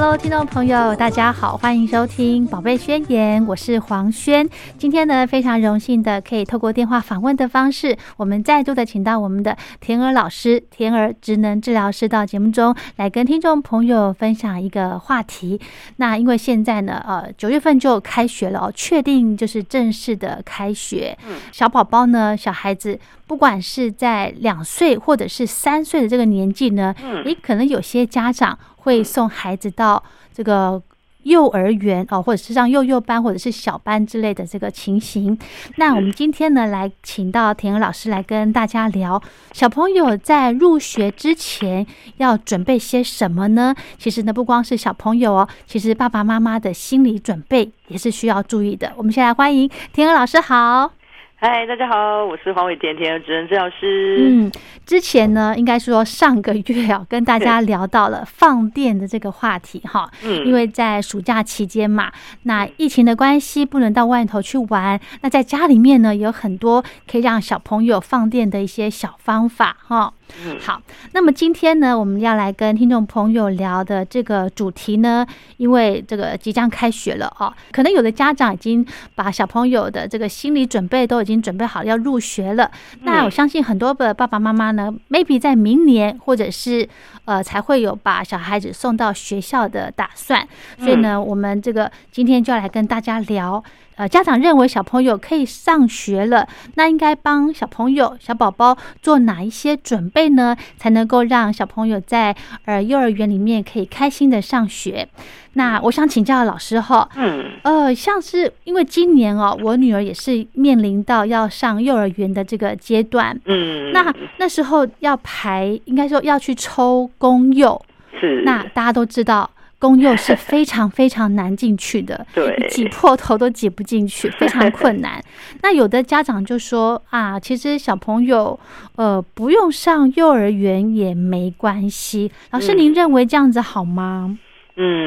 Hello，听众朋友，大家好，欢迎收听《宝贝宣言》，我是黄轩。今天呢，非常荣幸的可以透过电话访问的方式，我们再度的请到我们的田儿老师、田儿职能治疗师到节目中来跟听众朋友分享一个话题。那因为现在呢，呃，九月份就开学了哦，确定就是正式的开学。小宝宝呢，小孩子不管是在两岁或者是三岁的这个年纪呢，诶，可能有些家长会送孩子到这个幼儿园哦，或者是上幼幼班或者是小班之类的这个情形。那我们今天呢，来请到田鹅老师来跟大家聊，小朋友在入学之前要准备些什么呢？其实呢，不光是小朋友哦，其实爸爸妈妈的心理准备也是需要注意的。我们先来欢迎田鹅老师好。嗨，大家好，我是黄伟田，田儿职能治疗师。嗯，之前呢，应该说上个月啊，跟大家聊到了放电的这个话题哈。嗯因为在暑假期间嘛，那疫情的关系不能到外头去玩，那在家里面呢，有很多可以让小朋友放电的一些小方法哈。嗯好，那么今天呢，我们要来跟听众朋友聊的这个主题呢，因为这个即将开学了哦，可能有的家长已经把小朋友的这个心理准备都已经准备好要入学了。那我相信很多的爸爸妈妈呢，maybe 在明年或者是呃才会有把小孩子送到学校的打算。所以呢，我们这个今天就要来跟大家聊。呃，家长认为小朋友可以上学了，那应该帮小朋友、小宝宝做哪一些准备呢？才能够让小朋友在呃幼儿园里面可以开心的上学？那我想请教老师哈，嗯呃，像是因为今年哦，我女儿也是面临到要上幼儿园的这个阶段，嗯，那那时候要排，应该说要去抽公幼，是那大家都知道。公幼是非常非常难进去的，对挤破头都挤不进去，非常困难。那有的家长就说啊，其实小朋友呃不用上幼儿园也没关系。老师，嗯您认为这样子好吗？嗯，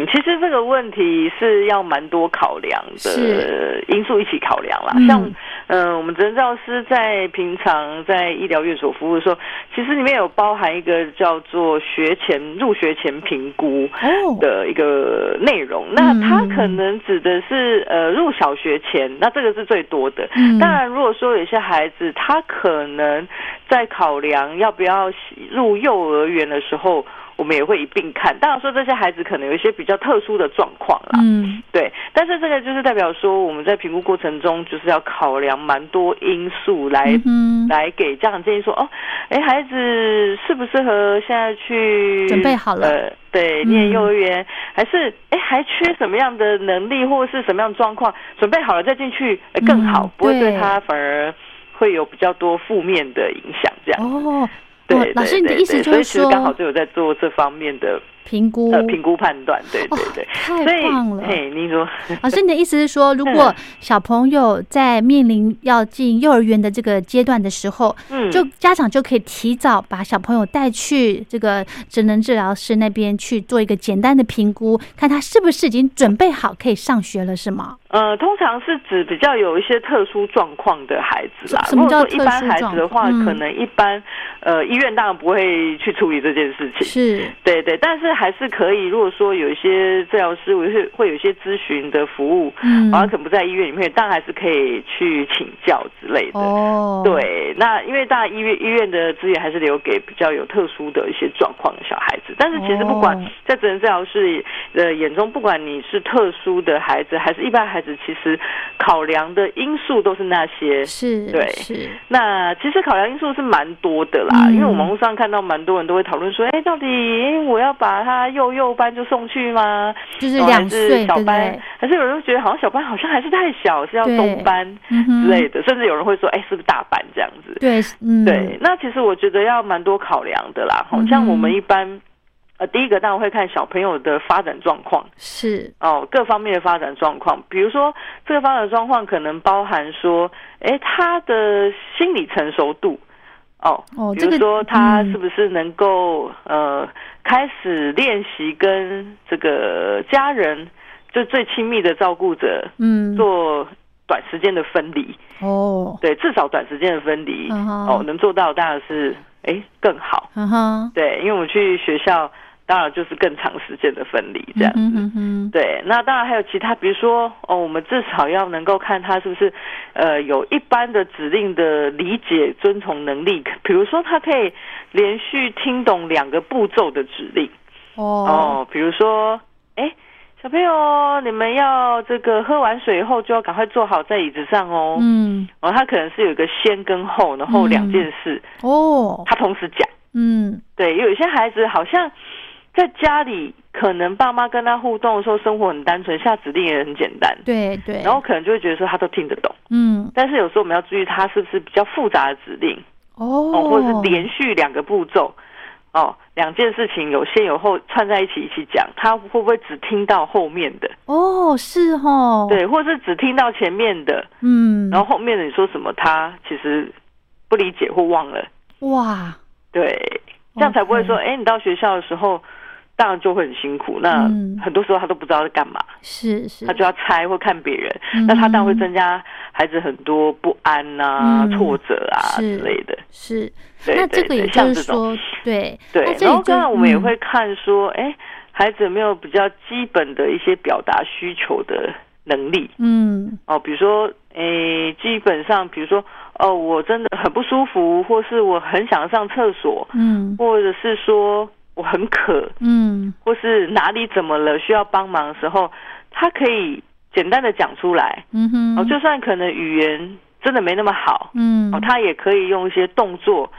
其实这个问题是要蛮多考量的因素一起考量啦。嗯像嗯、呃我们职能治疗师在平常在医疗院所服务的时候，其实里面有包含一个叫做学前入学前评估。哦，的一个内容，那嗯它可能指的是呃入小学前，那这个是最多的。嗯当然，如果说有些孩子他可能在考量要不要入幼儿园的时候，我们也会一并看。当然说这些孩子可能有一些比较特殊的状况啦，嗯对。但是这个就是代表说我们在评估过程中就是要考量蛮多因素来嗯，来给家长建议说，哦，哎，孩子适不适合现在去准备好了呃，对，嗯念幼儿园，还是哎还缺什么样的能力或是什么样的状况，准备好了再进去，哎更好，嗯不会对对他反而会有比较多负面的影响，这样。哦，对哦，老师，你的意思就是说刚好就有在做这方面的评估呃评估判断，对对对，太棒了。嘿，您说，老师，你的意思是说，如果小朋友在面临要进幼儿园的这个阶段的时候，嗯，就家长就可以提早把小朋友带去这个职能治疗师那边去做一个简单的评估，看他是不是已经准备好可以上学了，是吗？呃，通常是指比较有一些特殊状况的孩子啦。什么叫特殊状孩子的话，嗯可能一般呃医院当然不会去处理这件事情。是，对对，但是还是可以。如果说有一些治疗师，我是会有一些咨询的服务，嗯然后可能不在医院里面，但还是可以去请教之类的。哦，，对，那因为当然医院医院的资源还是留给比较有特殊的一些状况的小孩子，但是其实不管哦在职能治疗师的眼中，不管你是特殊的孩子还是一般孩子，其实考量的因素都是那些。是，对是，那其实考量因素是蛮多的啦，嗯因为我网络上看到蛮多人都会讨论说，哎，到底我要把他幼幼班就送去吗？就是两岁，小班对？，还是有人会觉得好像小班好像还是太小，是要中班之类的，甚至有人会说，哎，是不是大班这样子？对，嗯，对，，那其实我觉得要蛮多考量的啦。好嗯像我们一般，呃，第一个当然会看小朋友的发展状况是，哦，各方面的发展状况。比如说，这个发展状况可能包含说，诶，他的心理成熟度。哦，哦比如说他嗯。是不是能够、呃开始练习跟这个家人，就最亲密的照顾者嗯，做短时间的分离，哦，对，至少短时间的分离，嗯哦，能做到当然是哎更好，嗯哼，对，因为我们去学校，当然就是更长时间的分离这样子。嗯哼对，那当然还有其他，比如说哦，我们至少要能够看他是不是呃有一般的指令的理解遵从能力，比如说他可以连续听懂两个步骤的指令哦，哦，比如说哎。小朋友，你们要这个喝完水以后就要赶快坐好在椅子上哦。嗯，哦，他可能是有一个先跟后，然后两件事，哦，他同时讲。嗯，对，有一些孩子好像在家里，可能爸妈跟他互动的时候，生活很单纯，下指令也很简单，对对，然后可能就会觉得说他都听得懂。嗯，但是有时候我们要注意，他是不是比较复杂的指令哦，哦，或者是连续两个步骤哦，两件事情有先有后串在一起一起讲，他会不会只听到后面的？哦，是哦，，对，或者是只听到前面的，嗯，然后后面的你说什么，他其实不理解或忘了。哇，对，这样才不会说，哎、你到学校的时候，当然就会很辛苦。那嗯。很多时候他都不知道在干嘛，是是，他就要猜或看别人，嗯。那他当然会增加孩子很多不安呐、嗯。挫折啊是之类的。是，对那这个也就是说，对。对然后当然我们也嗯。会看说，哎、孩子有没有比较基本的一些表达需求的能力。嗯。哦，比如说，诶，基本上，比如说，哦，我真的很不舒服，或是我很想上厕所，嗯。或者是说我很渴，嗯。或是哪里怎么了需要帮忙的时候，他可以简单的讲出来。嗯哼，哦，就算可能语言真的没那么好，嗯。哦，他也可以用一些动作、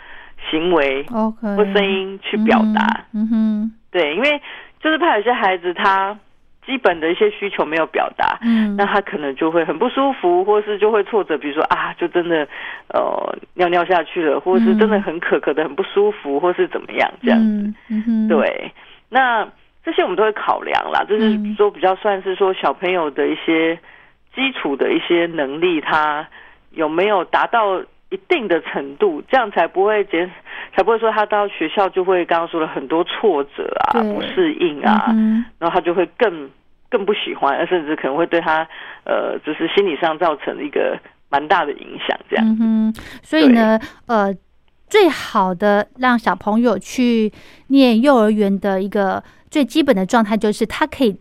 行为 OK 或声音去表达。嗯哼。对，因为就是怕有些孩子他基本的一些需求没有表达，嗯。那他可能就会很不舒服，或是就会挫折，比如说啊，就真的呃尿尿下去了，或者是真的很渴，渴的很不舒服，或是怎么样这样。嗯嗯哼，对，那这些我们都会考量啦，就是嗯。说比较算是说小朋友的一些基础的一些能力，他有没有达到一定的程度，这样才不会减，才不会说他到学校就会刚刚说了很多挫折啊、不适应啊，嗯然后他就会更更不喜欢，甚至可能会对他呃，就是心理上造成一个蛮大的影响，这样。嗯哼，所以呢，呃，最好的让小朋友去念幼儿园的一个最基本的状态，就是他可以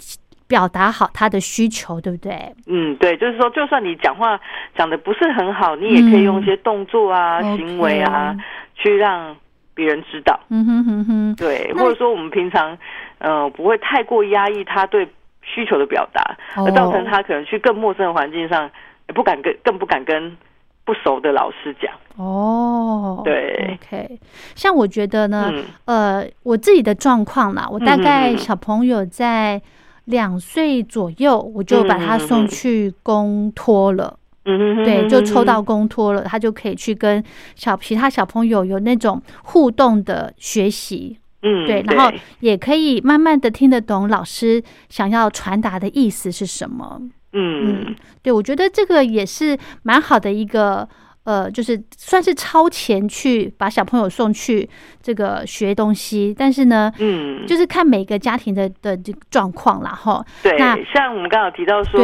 表达好他的需求，对不对？嗯，对，就是说，就算你讲话讲的不是很好，你也可以用一些动作啊、嗯行为啊去让别人知道。嗯哼哼哼，对，或者说我们平常呃不会太过压抑他对需求的表达，哦。而造成他可能去更陌生的环境上也不敢跟更不敢跟不熟的老师讲。哦，对，OK，像我觉得呢，嗯。呃，我自己的状况啦，我大概小朋友在两岁左右，我就把他送去公托了。对，就抽到公托了，他就可以去跟小其他小朋友有那种互动的学习。嗯，对，然后也可以慢慢的听得懂老师想要传达的意思是什么。嗯嗯，对，我觉得这个也是蛮好的一个。呃，就是算是超前去把小朋友送去这个学东西，但是呢，嗯，就是看每个家庭的的这个状况啦，哈。对，那像我们刚刚有提到说，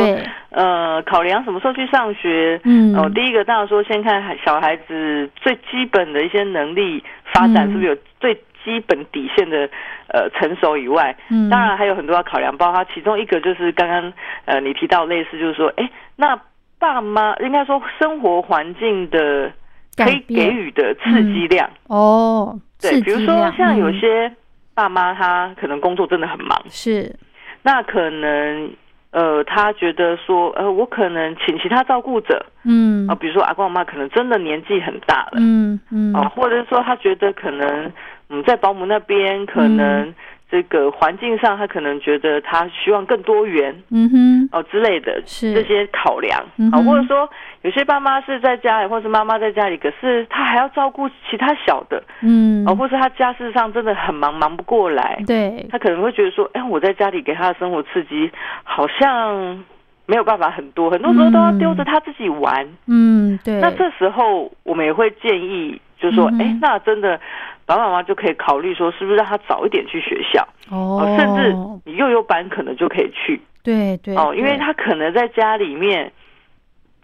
呃，考量什么时候去上学，嗯，哦，第一个当然说先看孩小孩子最基本的一些能力发展嗯是不是有最基本底线的呃成熟以外，嗯，当然还有很多要考量，包括其中一个就是刚刚呃你提到类似就是说，哎，那。爸妈应该说生活环境的可以给予的刺激量。哦，对，比如说像有嗯。些爸妈他可能工作真的很忙，是。那可能呃他觉得说呃我可能请其他照顾者，嗯。啊，比如说阿公阿妈可能真的年纪很大了，嗯嗯。啊，或者是说他觉得可能嗯在保姆那边可嗯。能。这个环境上，他可能觉得他希望更多元，嗯哼，哦之类的，是。这些考量。啊，或者说有些爸妈是在家里，或是妈妈在家里，可是他还要照顾其他小的，嗯，哦，或是他家事上真的很忙，忙不过来，对，他可能会觉得说，哎，我在家里给他的生活刺激好像没有办法很多，很多时候都要丢着他自己玩，嗯，对，那这时候我们也会建议，就是说，哎，那真的。爸爸妈妈就可以考虑说，是不是让他早一点去学校哦，甚至你幼幼班可能就可以去，对对哦，因为他可能在家里面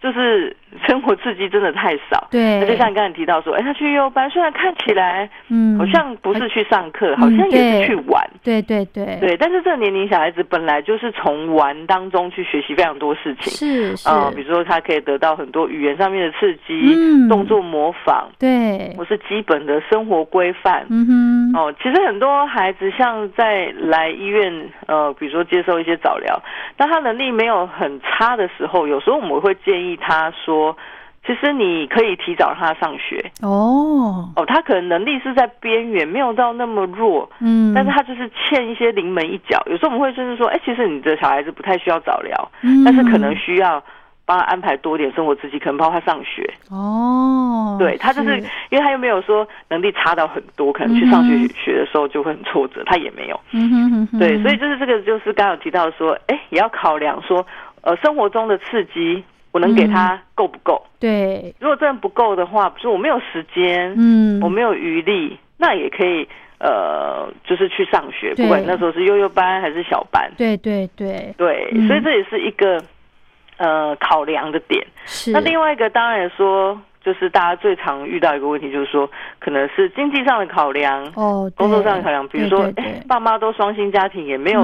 就是生活刺激真的太少，对，那就像你刚才提到说，哎，他去幼幼班，虽然看起来嗯。好像不是去上课，好像也是去玩，对。对对对，但是这个年龄小孩子本来就是从玩当中去学习非常多事情，是是。啊，比如说他可以得到很多语言上面的刺激，嗯。动作模仿，对，或是基本的生活规范，嗯哼，哦，其实很多孩子像在来医院，呃，比如说接受一些早疗，当他能力没有很差的时候，有时候我们会建议他说，其实你可以提早让他上学。哦，哦，他可能能力是在边缘，没有到那么弱，嗯，但是他就是欠一些临门一脚。有时候我们会甚至说，哎，其实你的小孩子不太需要早疗，嗯但是可能需要帮他安排多点生活刺激，可能包括他上学。哦，对他就是因为他又没有说能力差到很多，可能去上学学的时候就会很挫折，他也没有。嗯哼哼哼，对，所以就是这个，就是刚刚有提到说，哎，也要考量说，呃，生活中的刺激我能给他够不够？对，如果真的不够的话，比如说我没有时间，嗯，我没有余力，那也可以，呃，就是去上学，不管那时候是幼幼班还是小班。对对对，对，嗯。所以这也是一个呃考量的点。是，那另外一个当然也说，就是大家最常遇到一个问题，就是说可能是经济上的考量，哦，工作上的考量，比如说，爸妈都双薪家庭，也没有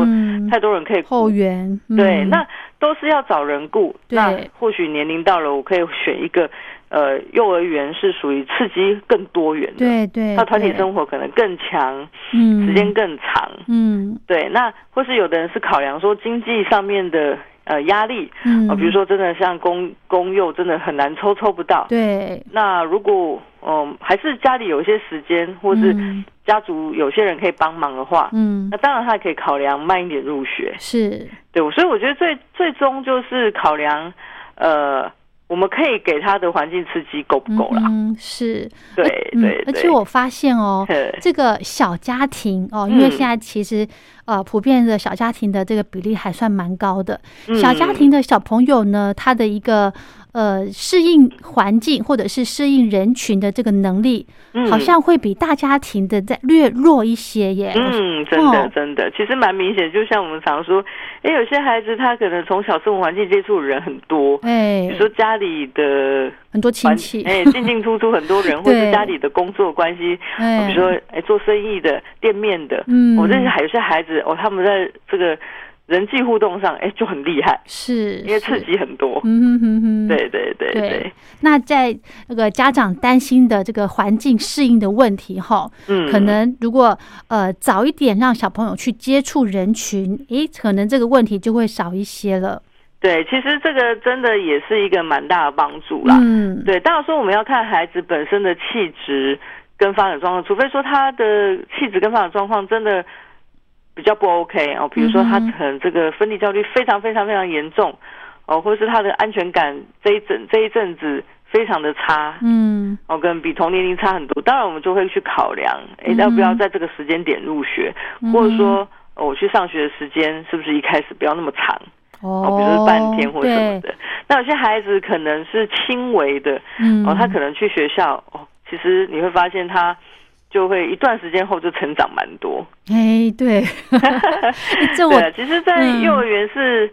太多人可以后援，对，嗯那都是要找人雇。那或许年龄到了，我可以选一个呃幼儿园是属于刺激更多元的，对对，他团体生活可能更强，嗯，时间更长。嗯。对，那或是有的人是考量说经济上面的呃压力，嗯，哦，比如说真的像公公幼真的很难抽抽不到。对，那如果嗯还是家里有一些时间，或是嗯家族有些人可以帮忙的话，嗯那当然他可以考量慢一点入学。是，对，所以我觉得最最终就是考量，呃，我们可以给他的环境刺激够不够啦？嗯是，对嗯对对，而且我发现哦，这个小家庭哦，因为嗯现在其实呃，普遍的小家庭的这个比例还算蛮高的。嗯。小家庭的小朋友呢，他的一个呃适应环境或者是适应人群的这个能力，嗯。好像会比大家庭的在略弱一些耶。嗯，真的哦。真的，其实蛮明显。就像我们常说，哎，有些孩子他可能从小生活环境接触的人很多，哎。比如，说家里的很多亲戚，哎，进进出出很多人，或者是家里的工作关系，哎，比如说哎做生意的、店面的，嗯。我认识还有些孩子哦，他们在这个人际互动上，哎，就很厉害，是因为刺激很多。嗯哼哼哼，对对对对。对，那在那个家长担心的这个环境适应的问题哈，嗯，可能如果呃早一点让小朋友去接触人群，诶，可能这个问题就会少一些了。对，其实这个真的也是一个蛮大的帮助啦。嗯，对，当然说我们要看孩子本身的气质跟发展状况，除非说他的气质跟发展状况真的比较不 OK 哦，比如说他可能这个分离焦虑非常非常非常严重哦，或者是他的安全感这一阵这一阵子非常的差，嗯。哦，跟比同年龄差很多，当然我们就会去考量，哎，要不要在这个时间点入学，嗯或者说、哦我去上学的时间是不是一开始不要那么长，哦哦，比如说半天或什么，的。那有些孩子可能是轻微的，嗯。哦，他可能去学校，哦，其实你会发现他就会一段时间后就成长蛮多。哎对，这我对，其实，在嗯幼儿园是。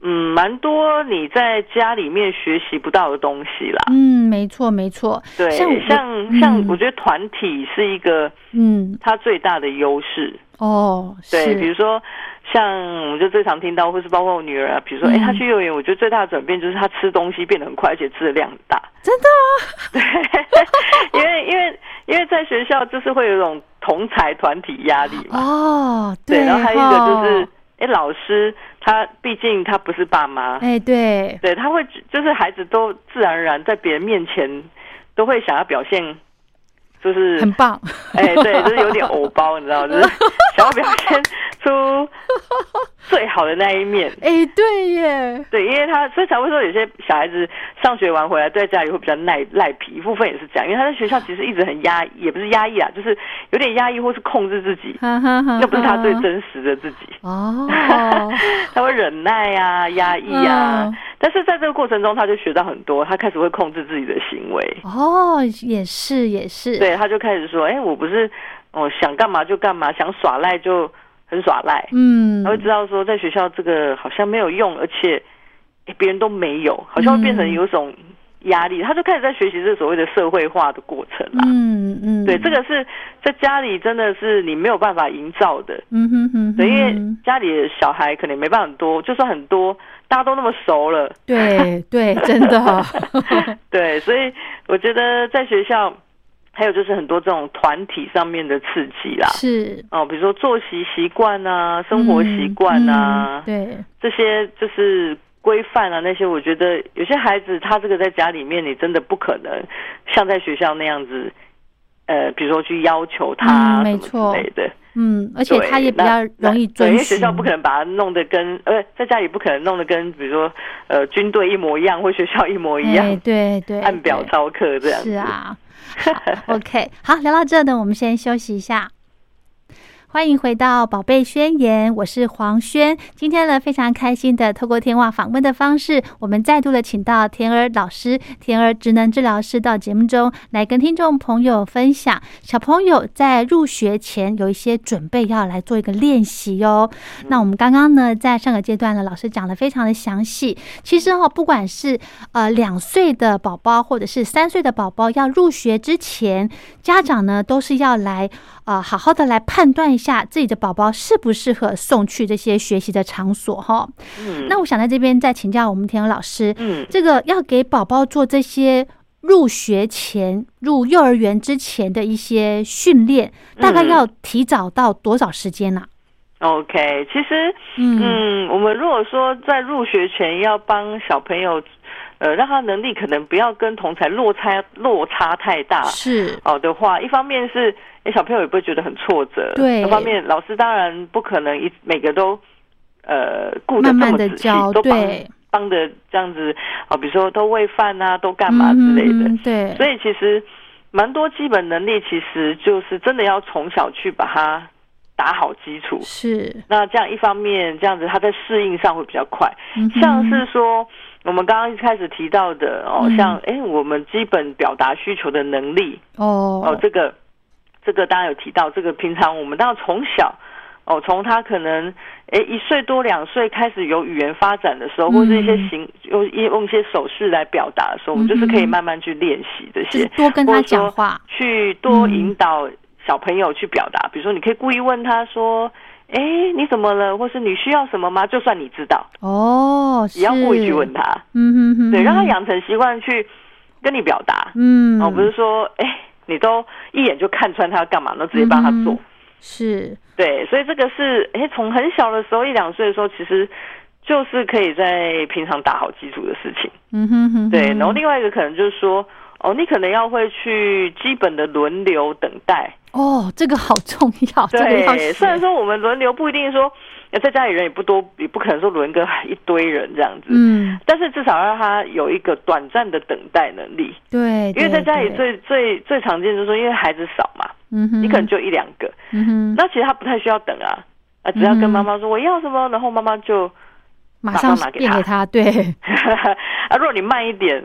嗯，蛮多你在家里面学习不到的东西啦。嗯没错没错，对，像像像嗯我觉得团体是一个嗯它最大的优势。哦对，比如说像我们就最常听到，或是包括我女儿啊，比如说，哎、嗯她去幼儿园，我觉得最大的转变就是她吃东西变得很快，而且吃的量很大。真的 对，因为因为因为在学校就是会有一种同才团体压力嘛。哦对，然后还有一个就是哦，哎、老师他毕竟他不是爸妈，哎对。对，他会就是孩子都自然而然在别人面前都会想要表现，就是很棒，哎、对，就是有点偶包，你知道？就是 想要表现出最好的那一面。哎对耶，对，因为他所以才会说有些小孩子上学完回来在家里会比较赖赖皮，一部分也是这样，因为他在学校其实一直很压抑，也不是压抑啊，就是有点压抑或是控制自己，那不是他最真实的自己。哦，他会忍耐啊，压抑啊，嗯但是在这个过程中，他就学到很多，他开始会控制自己的行为。哦，也是也是，对，他就开始说：“哎、我不是，我想干嘛就干嘛，想耍赖就很耍赖。嗯他会知道说，在学校这个好像没有用，而且诶别人都没有，好像会变成有一种压力。他就开始在学习这所谓的社会化的过程啦。嗯嗯，对，这个是在家里真的是你没有办法营造的。嗯哼哼哼，对，因为家里的小孩可能没办法很多，就算很多，大家都那么熟了。对对，真的，对，所以我觉得在学校，还有就是很多这种团体上面的刺激啦。是哦，比如说作息习惯啊、生活习惯啊，嗯嗯对，这些就是规范啊，那些我觉得有些孩子他这个在家里面，你真的不可能像在学校那样子，呃，比如说去要求他嗯没错之类的。嗯，而且他也比较容易对，遵因为学校不可能把它弄得跟呃，在家里不可能弄得跟比如说呃军队一模一样，或学校一模一样，哎对对，按表对操课这样。是啊。好 OK，好，聊到这呢，我们先休息一下。欢迎回到《宝贝宣言》，我是黄轩。今天呢，非常开心的透过电话访问的方式，我们再度的请到田儿老师、田儿职能治疗师到节目中来跟听众朋友分享，小朋友在入学前有一些准备要来做一个练习哦。那我们刚刚呢，在上个阶段呢，老师讲的非常的详细。其实哦，不管是呃两岁的宝宝或者是三岁的宝宝要入学之前，家长呢都是要来呃好好的来判断一下自己的宝宝适不适合送去这些学习的场所哈。嗯，那我想在这边再请教我们田友老师，嗯，这个要给宝宝做这些入学前、入幼儿园之前的一些训练，大概嗯要提早到多少时间呢、OK，其实嗯。嗯，我们如果说在入学前要帮小朋友，呃，让他能力可能不要跟同才落差落差太大是。哦的话，一方面是诶小朋友也不会觉得很挫折，对一方面老师当然不可能一每个都呃顾得这么仔细，都帮，帮的这样子啊、比如说都喂饭啊，都干嘛之类的，嗯对，所以其实蛮多基本能力，其实就是真的要从小去把它打好基础。是，那这样一方面，这样子他在适应上会比较快。嗯像是说我们刚刚一开始提到的哦，嗯像哎我们基本表达需求的能力哦哦，，这个这个当然有提到，这个平常我们当然从小。哦，从他可能诶一岁多两岁开始有语言发展的时候，或是一些嗯形用用一些手势来表达的时候，我们就是可以慢慢去练习这些。多跟他讲话，去多嗯引导小朋友去表达。比如说，你可以故意问他说：“哎，你怎么了？或是你需要什么吗？”就算你知道，哦，也要故意去是问他，嗯哼哼，对，让他哼，养成习惯去跟你表达。嗯，哦，不是说哎，你都一眼就看穿他要干嘛，那直接帮他做。嗯是，对，所以这个是哎，从很小的时候一两岁的时候，其实就是可以在平常打好基础的事情。嗯哼哼，对，然后另外一个可能就是说，哦，你可能要会去基本的轮流等待。哦，这个好重要，这个要对，虽然说我们轮流不一定说那在家里人也不多，也不可能说轮个一堆人这样子。嗯，但是至少让他有一个短暂的等待能力，对，因为在家里，最最最常见就是说，因为孩子少嘛，嗯哼，你可能就一两个，嗯哼，那其实他不太需要等啊，啊，只要跟妈妈说我要什么，然后妈妈就马上拿给他。变给他，对，啊，如果你慢一点，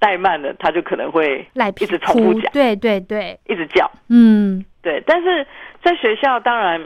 怠慢了，他就可能会赖皮一直重复讲，哭对对对，一直叫。嗯。对，但是在学校当然，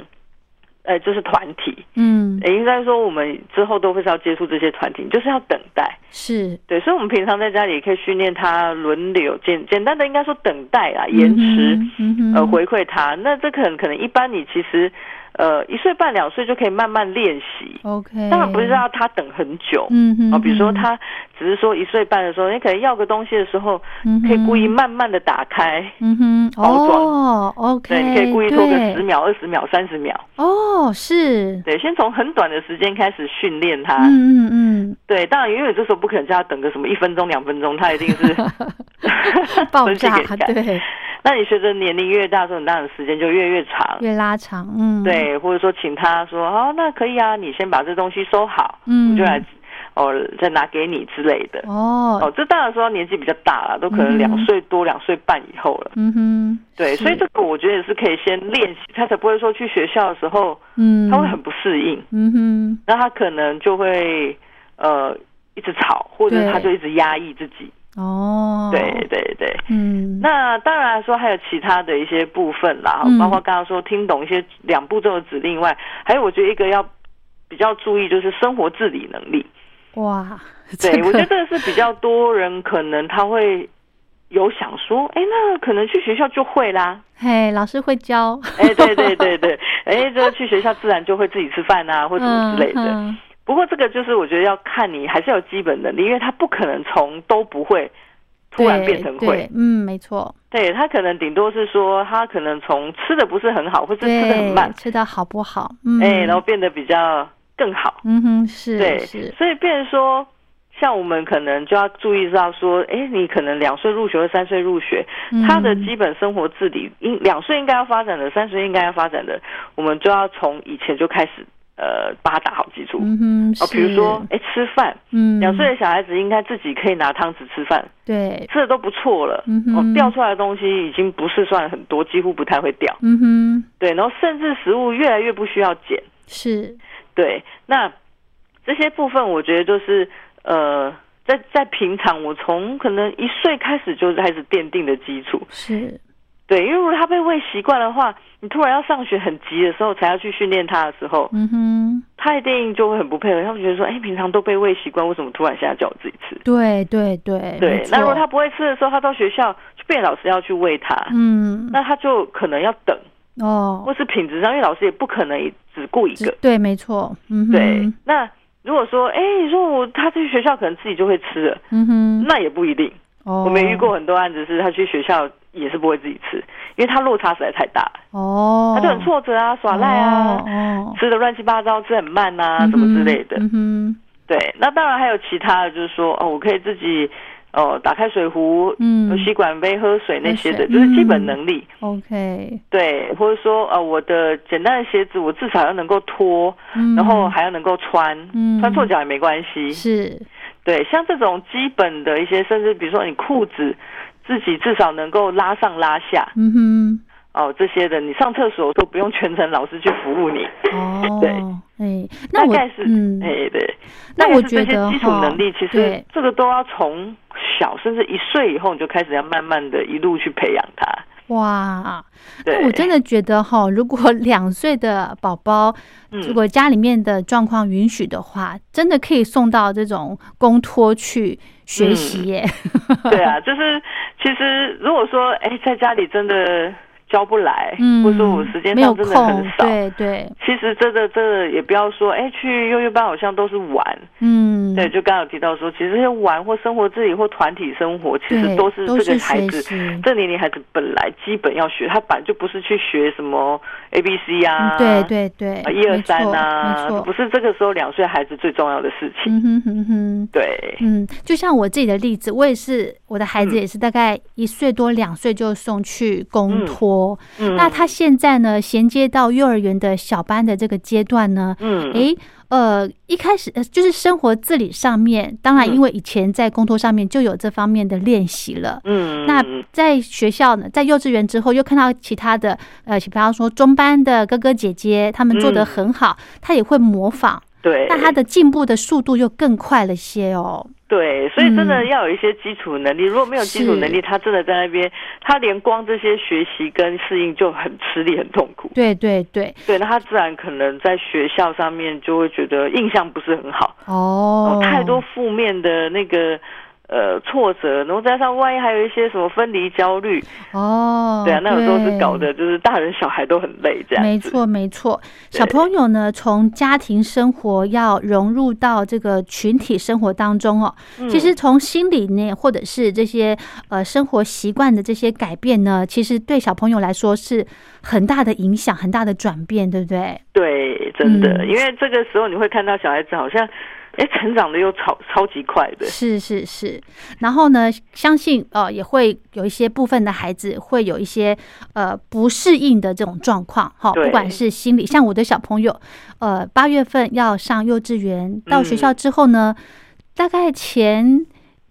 呃，就是团体，嗯，也应该说我们之后都会是要接触这些团体，就是要等待。是对，所以我们平常在家里也可以训练他轮流简简单的应该说等待啊，延迟，嗯回馈他。那这可能可能一般你其实呃一岁半两岁就可以慢慢练习，OK，当然不是让他等很久。嗯哼，啊，比如说嗯他只是说一岁半的时候，你可能要个东西的时候，嗯可以故意慢慢的打开，嗯哼，包装。哦，OK，对，你可以故意拖个十秒、二十秒、三十秒，哦，是，对，先从很短的时间开始训练他。嗯嗯嗯，对，当然，因为这时候不可能叫他等个什么一分钟、两分钟，他一定是 爆炸。对，那你随着年龄越大，的时候，你当然时间就越越长。越拉长，嗯，，对，或者说请他说，哦，那可以啊，你先把这东西收好，嗯。我就来，哦，再拿给你之类的。哦，哦，这当然说年纪比较大了，都可能嗯两岁多、两岁半以后了。嗯哼，对，所以这个我觉得也是可以先练习，他才不会说去学校的时候嗯，他会很不适应，嗯哼，那他可能就会呃一直吵，或者他就一直压抑自己。哦，对，对对。嗯，那当然说还有其他的一些部分啦，嗯包括刚刚说听懂一些两步骤的指令外，还有我觉得一个要比较注意就是生活自理能力。哇，对，这个我觉得这个是比较多人可能他会有想说，哎，那可能去学校就会啦。嘿，老师会教，哎，对对对对，哎，这去学校自然就会自己吃饭啊，或什么之类的。嗯不过这个就是我觉得要看你还是有基本能力，因为他不可能从都不会突然变成会。嗯，没错，对他可能顶多是说他可能从吃的不是很好，或是吃的很慢，，吃的好不好？嗯，哎，然后变得比较更好。嗯哼，是对，是，所以变成说。像我们可能就要注意到说，哎，你可能两岁入学或三岁入学，他的嗯基本生活自理，应两岁应该要发展的，三岁应该要发展的，我们就要从以前就开始，呃，把它打好基础。嗯哼，哦，比如说，哎，吃饭，嗯，两岁的小孩子应该自己可以拿汤匙吃饭，对，吃的都不错了。嗯哼哦，掉出来的东西已经不是算很多，几乎不太会掉。嗯哼，对，然后甚至食物越来越不需要捡。是，对，那这些部分我觉得就是呃，在在平常我从可能一岁开始就开始奠定的基础。是，对，因为如果他被喂习惯的话，你突然要上学很急的时候才要去训练他的时候，嗯哼，他一定就会很不配合。他们觉得说，哎，平常都被喂习惯，为什么突然现在叫我自己吃？对对对，对那如果他不会吃的时候，他到学校就变老师要去喂他，嗯，那他就可能要等，哦，或是品质上，因为老师也不可能只顾一个。对，没错，嗯哼，对，那如果说，哎，你说我他去学校可能自己就会吃了，嗯哼，那也不一定。哦，我没遇过很多案子是他去学校也是不会自己吃，因为他落差实在太大。了，哦，他就很挫折啊，耍赖啊，哦，吃的乱七八糟，吃很慢啊，嗯什么之类的。嗯，对，那当然还有其他的，就是说，哦，我可以自己。哦，打开水壶，嗯。有吸管杯喝水那些的，就是基本能力。OK，对，或者说呃，我的简单的鞋子，我至少要能够脱，嗯，然后还要能够穿，嗯。穿错脚也没关系。是，对，像这种基本的一些，甚至比如说你裤子自己至少能够拉上拉下。嗯哼，哦，这些的，你上厕所都不用全程老师去服务你。哦，对，哎，那我大概是，嗯，哎，对，那我觉得这些基础能力，其实对。这个都要从小，甚至一岁以后，你就开始要慢慢的一路去培养他。哇，对，那我真的觉得哈，如果 两岁的宝宝，嗯。如果家里面的状况允许的话，真的可以送到这种公托去学习耶。对啊，就是其实如果说哎，在家里真的教不来，嗯，或者说我时间上真的很，少，对对，其实这个这个也不要说哎，去幼幼班好像都是玩，嗯，对，就刚刚有提到说，其实这些玩或生活自理或团体生活，其实都是都这个是孩子这年龄孩子本来基本要学，他本来就不是去学什么 A B C 啊，嗯对对对啊，一二三没啊，不是这个时候两岁孩子最重要的事情。嗯哼哼哼。对，嗯，就像我自己的例子，我也是，我的孩子嗯。也是大概一岁多两岁就送去公托那他现在呢，衔接到幼儿园的小班的这个阶段呢，嗯。诶，呃，一开始呃就是生活自理上面，当然嗯因为以前在工作上面就有这方面的练习了。嗯。那在学校呢，在幼稚园之后，又看到其他的呃，比方说中班的哥哥姐姐，他们做得嗯。很好，他也会模仿，对，那他的进步的速度又更快了些哦。对，所以真的嗯要有一些基础能力。如果没有基础能力，他真的在那边，他连光这些学习跟适应就很吃力、很痛苦。对对对，对，那他自然可能在学校上面就会觉得印象不是很好，哦，太多负面的那个呃挫折，然后加上万一还有一些什么分离焦虑，哦，对啊，那有时候是搞得就是大人小孩都很累这样。没错，没错。小朋友呢，从家庭生活要融入到这个群体生活当中哦。嗯其实从心理内或者是这些呃生活习惯的这些改变呢，其实对小朋友来说是很大的影响，很大的转变，对不对？对，真的，嗯因为这个时候你会看到小孩子好像，哎，成长的又超超级快的。是是是，然后呢，相信呃也会有一些部分的孩子会有一些呃不适应的这种状况，哈，不管是心理，像我的小朋友，呃，八月份要上幼稚园，到学校之后呢，大概前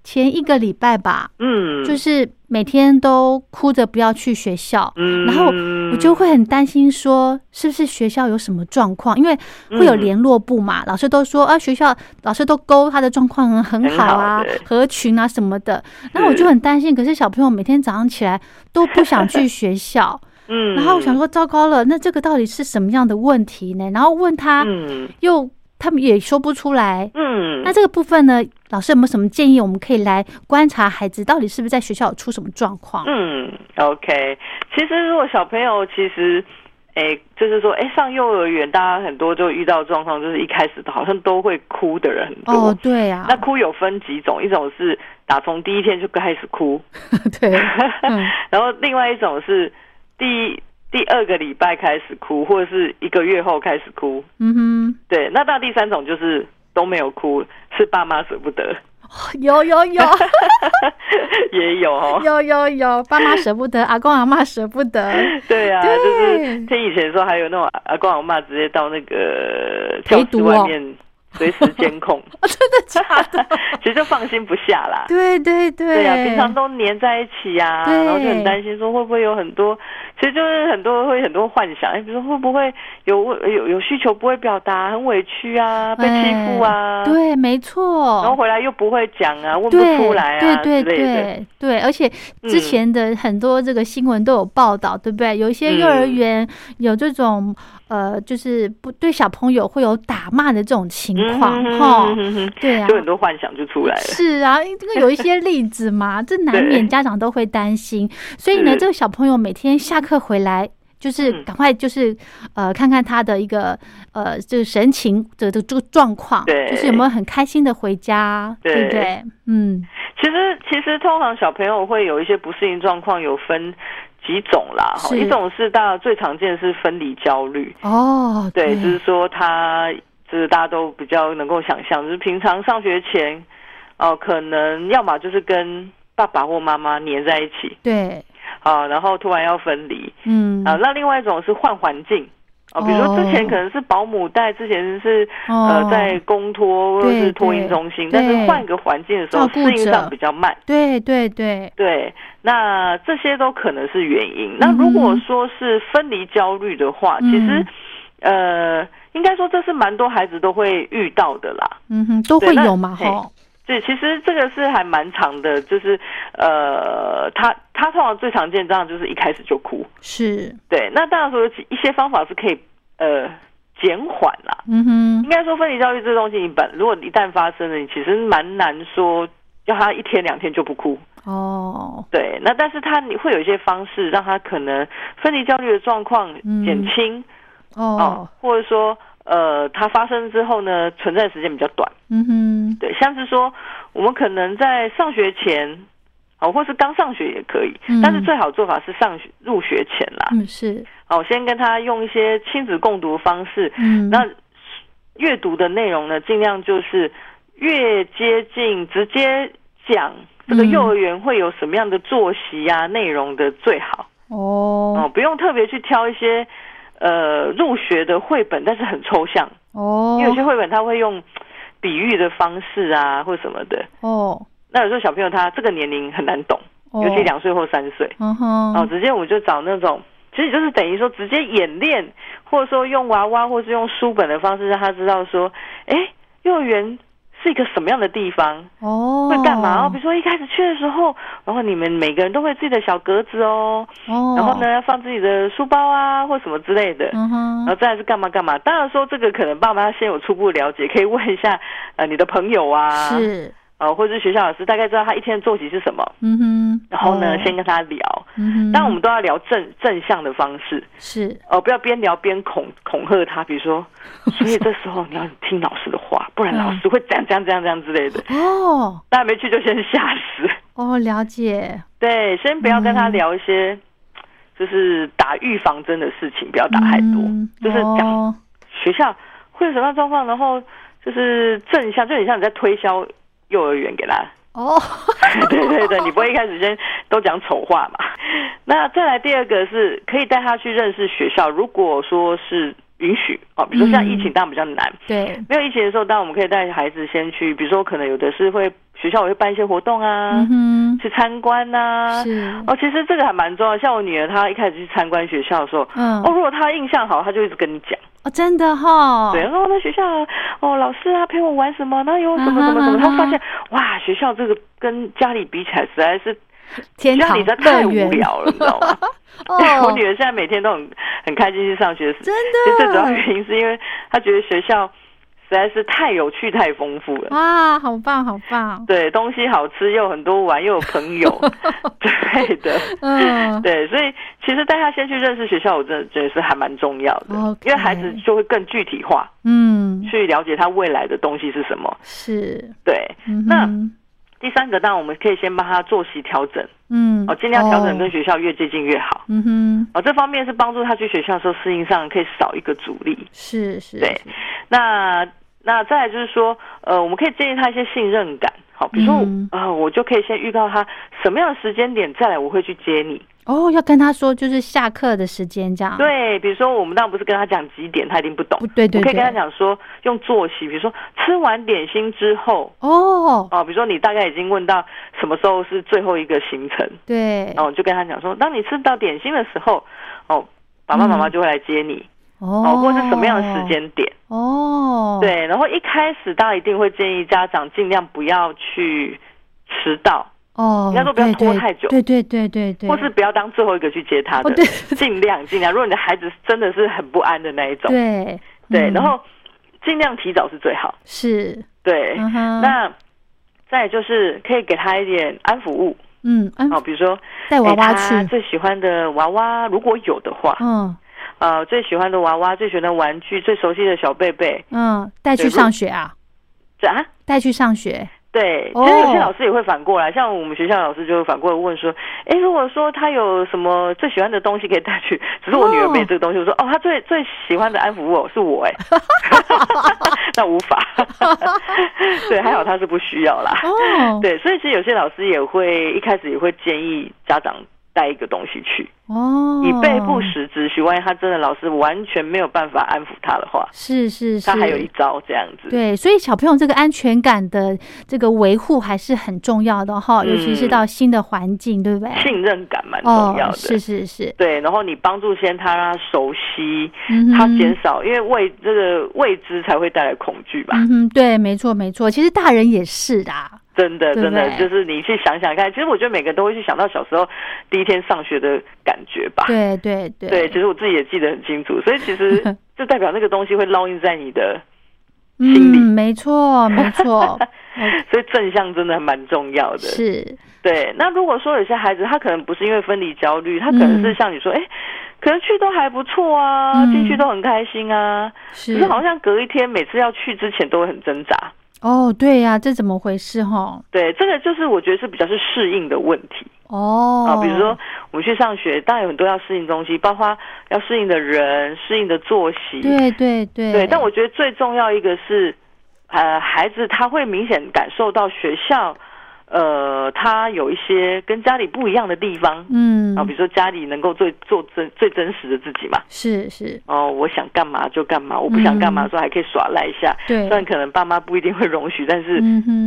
前一个礼拜吧，嗯，就是每天都哭着不要去学校，嗯，然后我就会很担心，说是不是学校有什么状况？因为会有嗯联络部嘛，老师都说啊，学校老师都勾他的状况很好好啊对，合群啊什么的。那我就很担心，可是小朋友每天早上起来都不想去学校，嗯，然后我想说，糟糕了，那这个到底是什么样的问题呢？然后问他，嗯。又他们也说不出来。嗯，那这个部分呢，老师有没有什么建议？我们可以来观察孩子到底是不是在学校有出什么状况？嗯，OK。其实如果小朋友其实，哎，就是说，哎，上幼儿园，大家很多就遇到状况，就是一开始好像都会哭的人很多。哦，对啊，那哭有分几种，一种是打从第一天就开始哭，对，嗯 然后另外一种是第第二个礼拜开始哭，或者是一个月后开始哭。嗯哼。对，那到第三种就是都没有哭，是爸妈舍不得，有有有。也有哦。有有有，爸妈舍不得，阿公阿妈舍不得，对啊，对。就是听以前说，还有那种阿公阿妈直接到那个教室外面随时监控，真的假的？其实就放心不下啦。对对对，对啊、平常都黏在一起呀、对。然后就很担心说会不会有很多，其实就是很多会很多幻想，哎，比如说会不会有有有需求不会表达，很委屈啊，被欺负啊，哎，对，没错然后。回来又不会讲啊，问不出来啊对对。对对，而且之嗯前的很多这个新闻都有报道，对不对？有一些幼儿嗯园有这种呃，就是不对小朋友会有打骂的这种情况，嗯哈、对啊就，很多幻想就出来了。是啊，这个有一些例子嘛，这难免 家长都会担心。所以呢，这个小朋友每天下课回来，就是嗯。赶快就是呃看看他的一个呃这个神情的这个这个状况，对。就是有没有很开心的回家，对。不对？对？嗯，其实其实通常小朋友会有一些不适应状况，有分几种啦。哈是。一种是大家最常见的是分离焦虑，哦，对，就是说他就是大家都比较能够想象，就是平常上学前，哦、可能要么就是跟爸爸或妈妈黏在一起。对，啊、然后突然要分离嗯，啊。那另外一种是换环境。哦，比如说之前哦可能是保姆带，之前是哦呃在公托或者是托婴中心，但是换个环境的时候适应上比较慢。对对对，对，那这些都可能是原因。那如果说是分离焦虑的话，嗯其实呃，应该说这是蛮多孩子都会遇到的啦。嗯哼，都会有嘛，嘿哈，对，其实这个是还蛮长的，就是呃，他他通常最常见这样就是一开始就哭。是，对，那当然说有一些方法是可以呃减缓啦。嗯哼应，该说分离焦虑这东西，你本如果一旦发生了，你其实蛮难说要他一天两天就不哭。哦，对，那但是他你会有一些方式让他可能分离焦虑的状况嗯减轻哦，或者说呃，它发生之后呢，存在时间比较短。嗯哼，对，像是说我们可能在上学前，哦，或是刚上学也可以，嗯。但是最好做法是上学入学前啦。嗯是，哦，先跟他用一些亲子共读的方式，嗯，那阅读的内容呢，尽量就是越接近直接讲这个嗯。幼儿园会有什么样的作息啊内容的最好。哦，哦不用特别去挑一些呃入学的绘本，但是很抽象，哦。因为有些绘本他会用比喻的方式啊或什么的，哦。那有时候小朋友他这个年龄很难懂，哦，尤其两岁或三岁，嗯哼。哦，直接我们就找那种。其实就是等于说，直接演练，或者说用娃娃，或是用书本的方式，让他知道说，哎，幼儿园是一个什么样的地方，哦会干嘛？哦，比如说一开始去的时候，然后你们每个人都会自己的小格子哦，哦，然后呢要放自己的书包啊，或什么之类的。嗯哼然后再来是干嘛干嘛？当然说这个可能爸妈先有初步了解，可以问一下呃你的朋友啊，是呃或者是学校老师，大概知道他一天的作息是什么。嗯哼，然后呢，哦先跟他聊，嗯哼，但我们都要聊正正向的方式，是哦，不要边聊边恐恐吓他，比如说，所以这时候你要听老师的话，不然老师会这样这样这样这样之类的。哦大家没去就先吓死。哦，了解，对，先不要跟他聊一些，就是打预防针的事情，不要打太多，嗯就是讲哦学校会有什么样的状况，然后就是正向，就很像你在推销幼儿园给他。哦，对对对，你不会一开始先都讲丑话嘛？那再来第二个是可以带他去认识学校，如果说是允许哦，比如说像疫情当然比较难，对，没有疫情的时候，当然我们可以带孩子先去，比如说可能有的是会学校也会办一些活动啊，嗯，去参观呐、是，哦，其实这个还蛮重要。像我女儿，她一开始去参观学校的时候，嗯。哦，如果她印象好，她就一直跟你讲，哦，真的哈，对，然后那学校哦，老师啊陪我玩什么，然后有什么什么什么，嗯哼她发现哇，学校这个跟家里比起来，实在是天堂家里太无，聊了，你知道吗？哦。我女儿现在每天都很很开心去上学，真其实最主要，原因是因为她觉得学校实在是太有趣、太丰富了。哇，好棒，好棒，对，东西好吃，又很多玩，又有朋友，对的。嗯，对，所以其实带他先去认识学校，我真的觉得是还蛮重要的因为孩子就会更具体化，嗯，去了解他未来的东西是什么。是，对，嗯那哼第三个当然我们可以先帮他作息调整，嗯，哦，尽量调整哦。跟学校越接近越好。嗯哼，哦，这方面是帮助他去学校的时候适应上可以少一个阻力。是是，对。那那再来就是说，呃，我们可以建议他一些信任感。好，比如说，嗯。啊、我就可以先预告他什么样的时间点再来，我会去接你。哦，要跟他说就是下课的时间这样，对，比如说我们当然不是跟他讲几点，他一定不懂。不对对我可以跟他对，讲说，用作息，比如说吃完点心之后，哦，哦，比如说你大概已经问到什么时候是最后一个行程，对，哦，就跟他讲说，当你吃到点心的时候，哦，爸爸妈妈嗯就会来接你，哦哦，或是什么样的时，间点，哦，，对，然后一开始大家一定会建议家长尽量不要去迟到，哦，应该说不要拖太久。对对对对。对，或是不要当最后一个去接他的，哦尽量尽量。如果你的孩子真的是很不安的那一种，对对，嗯。然后尽量提早是最好。是，对，嗯，那再就是可以给他一点安抚物。嗯嗯哦，比如说带娃娃给他去，最喜欢的娃娃，如果有的话，嗯呃，最喜欢的娃娃，最喜欢的玩具，最熟悉的小贝贝，嗯，带去上学啊，这啊。带去上学，对，哦其实有些老师也会反过来，像我们学校老师就会反过来问说，哎，如果说他有什么最喜欢的东西可以带去，只是我女儿没这个东西，我说哦，他最最喜欢的安抚物是我，哎 那无法，对，还好他是不需要啦，哦，对，所以其实有些老师也会一开始也会建议家长带一个东西去，哦，以备不时之需，万一他真的老师完全没有办法安抚他的话，是是是，他还有一招这样子，对，所以小朋友这个安全感的这个维护还是很重要的哈，尤其是嗯到新的环境，对不对？信任感蛮重哦要，的，是是是，对，然后你帮助先他让他熟悉，嗯他减少，因为未这个未知才会带来恐惧吧。嗯，对，没错没错，其实大人也是的，真的，真的，就是你去想想看，其实我觉得每个人都会去想到小时候第一天上学的感觉吧。对对对。对，其实我自己也记得很清楚，所以其实 就代表那个东西会烙印在你的，嗯心理，没错没错，所以正向真的还蛮重要的。是，对，那如果说有些孩子他可能不是因为分离焦虑，他可能是像你说，哎、可能去都还不错啊，嗯。进去都很开心啊，可是是好像隔一天每次要去之前都会很挣扎。哦，对呀、这怎么回事哈？对，这个就是我觉得是比较是适应的问题哦，啊。比如说我们去上学，当然有很多要适应的东西，包括要适应的人、适应的作息。对对对对，但我觉得最重要一个是，呃，孩子他会明显感受到学校呃，他有一些跟家里不一样的地方。嗯啊，比如说家里能够最做真最真实的自己嘛。是是，哦，我想干嘛就干嘛，我不想干嘛的时候还可以耍赖一下。对虽然可能爸妈不一定会容许，但是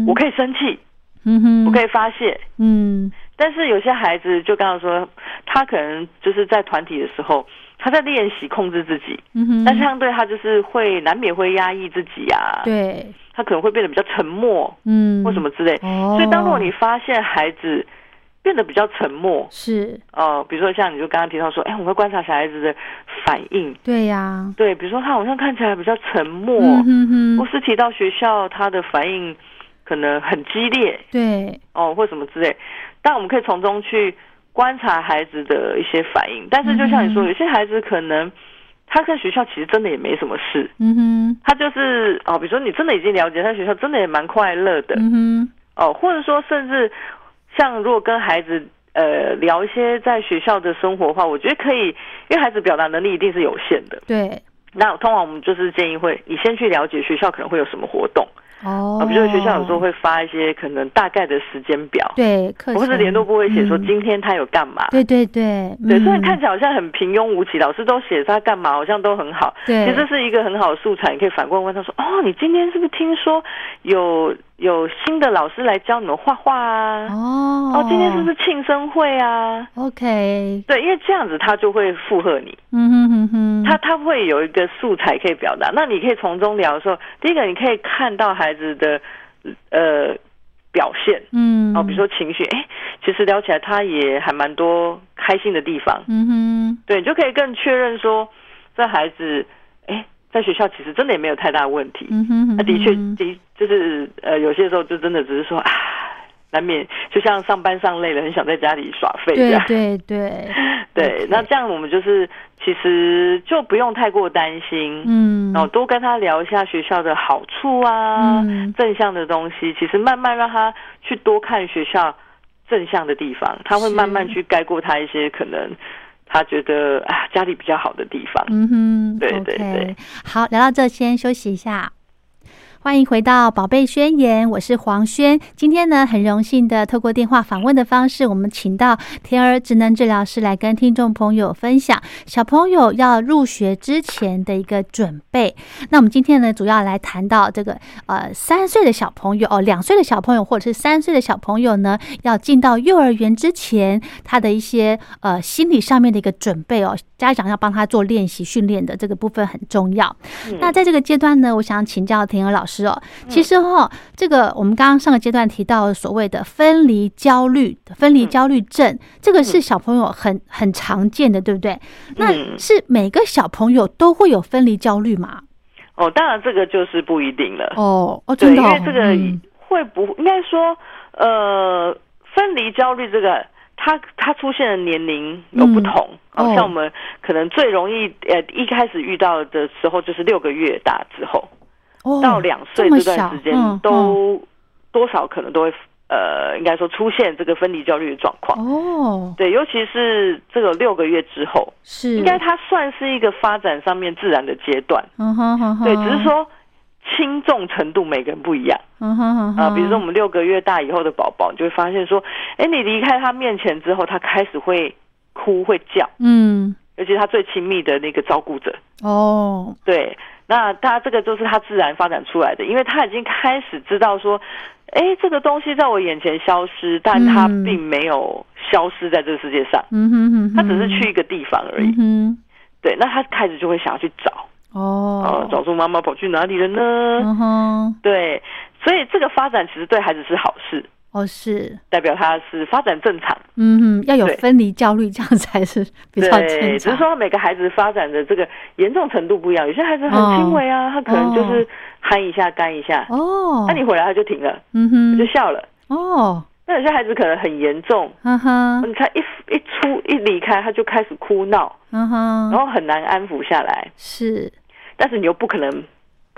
我可以生气，嗯哼，我可以发泄。嗯但是有些孩子就刚刚说，他可能就是在团体的时候，他在练习控制自己，嗯哼，但相对他就是会难免会压抑自己啊，对，他可能会变得比较沉默嗯，或什么之类。哦，所以当如果你发现孩子变得比较沉默，是。哦、比如说像你就刚刚提到说，哎，我会观察小孩子的反应，对呀，对，比如说他好像看起来比较沉默，嗯哼哼。或，是提到学校他的反应可能很激烈对，哦，或什么之类，但我们可以从中去观察孩子的一些反应。但是就像你说，嗯有些孩子可能他跟学校其实真的也没什么事，嗯哼，他就是哦，比如说你真的已经了解，他学校真的也蛮快乐的、嗯哼，哦，或者说甚至像如果跟孩子。呃，聊一些在学校的生活的话，我觉得可以，因为孩子表达能力一定是有限的。对，那通常我们就是建议会，你先去了解学校可能会有什么活动，哦啊，，比如说学校有时候会发一些可能大概的时间表，对或是联络部会写说嗯今天他有干嘛。对对对，对，虽然嗯看起来好像很平庸无奇，老师都写他干嘛，好像都很好。对其实是一个很好的素材，你可以反过来问他说：“哦，你今天是不是听说有有新的老师来教你们画画啊？哦哦，今天是不是庆生会啊？OK？对，因为这样子他就会附和你，嗯哼哼哼，他他会有一个素材可以表达。那你可以从中聊的时候，第一个你可以看到孩子的呃表现。嗯哦，比如说情绪，哎，其实聊起来他也还蛮多开心的地方，嗯哼，对，你就可以更确认说，这孩子，哎，在学校其实真的也没有太大问题。嗯哼哼，那的确嗯的，就是呃，有些时候就真的只是说啊，难免就像上班上累了，很想在家里耍废这样。对对对，对 那这样我们就是其实就不用太过担心，嗯，然后多跟他聊一下学校的好处啊，嗯正向的东西，其实慢慢让他去多看学校正向的地方，他会慢慢去盖过他一些可能他觉得啊家里比较好的地方。嗯哼，对对对好，聊到这先休息一下。欢迎回到《宝贝宣言》，我是黄轩。今天呢，很荣幸的透过电话访问的方式，我们请到天儿职能治疗师来跟听众朋友分享小朋友要入学之前的一个准备。那我们今天呢，主要来谈到这个呃三岁的小朋友哦，两岁的小朋友或者是三岁的小朋友呢，要进到幼儿园之前，他的一些呃心理上面的一个准备哦，家长要帮他做练习训练的这个部分很重要。那在这个阶段呢，我想请教田儿老师哦，其实哈、这个我们刚刚上个阶段提到所谓的分离焦虑、分离焦虑症，这个是小朋友很很常见的，对不对？那嗯是每个小朋友都会有分离焦虑吗？哦，当然这个就是不一定了。哦哦，对，真的、哦，因为这个嗯会不应该说，呃，分离焦虑这个。它它出现的年龄有不同，嗯哦像我们可能最容易呃一开始遇到的时候就是六个月大之后，哦到两岁这段时间都多少可能都会呃，应该说出现这个分离焦虑的状况。哦，对，尤其是这个六个月之后，是应该它算是一个发展上面自然的阶段。嗯哼哼哼，对，只是说轻重程度每个人不一样嗯哼啊。比如说我们六个月大以后的宝宝，你就会发现说，哎，你离开他面前之后，他开始会哭会叫，嗯尤其他最亲密的那个照顾者。哦对，那他这个就是他自然发展出来的，因为他已经开始知道说，哎，这个东西在我眼前消失，但它嗯并没有消失在这个世界上，嗯哼哼哼，他只是去一个地方而已。嗯对，那他开始就会想要去找，哼哦。呃，找出妈妈跑去哪里了呢？嗯哼。对，所以这个发展其实对孩子是好事，哦是。代表他是发展正常。嗯哼要有分离焦虑，这样才是 比较正对，只。是说每个孩子发展的这个严重程度不一样，有些孩子很轻微啊，他可能就是憨一下干一下，哦，那、你回来他就停了，嗯哼。就笑了。哦，那有些孩子可能很严重，嗯哼，你看一一出一离开他就开始哭闹，嗯哼，然后很难安抚下来，是，但是你又不可能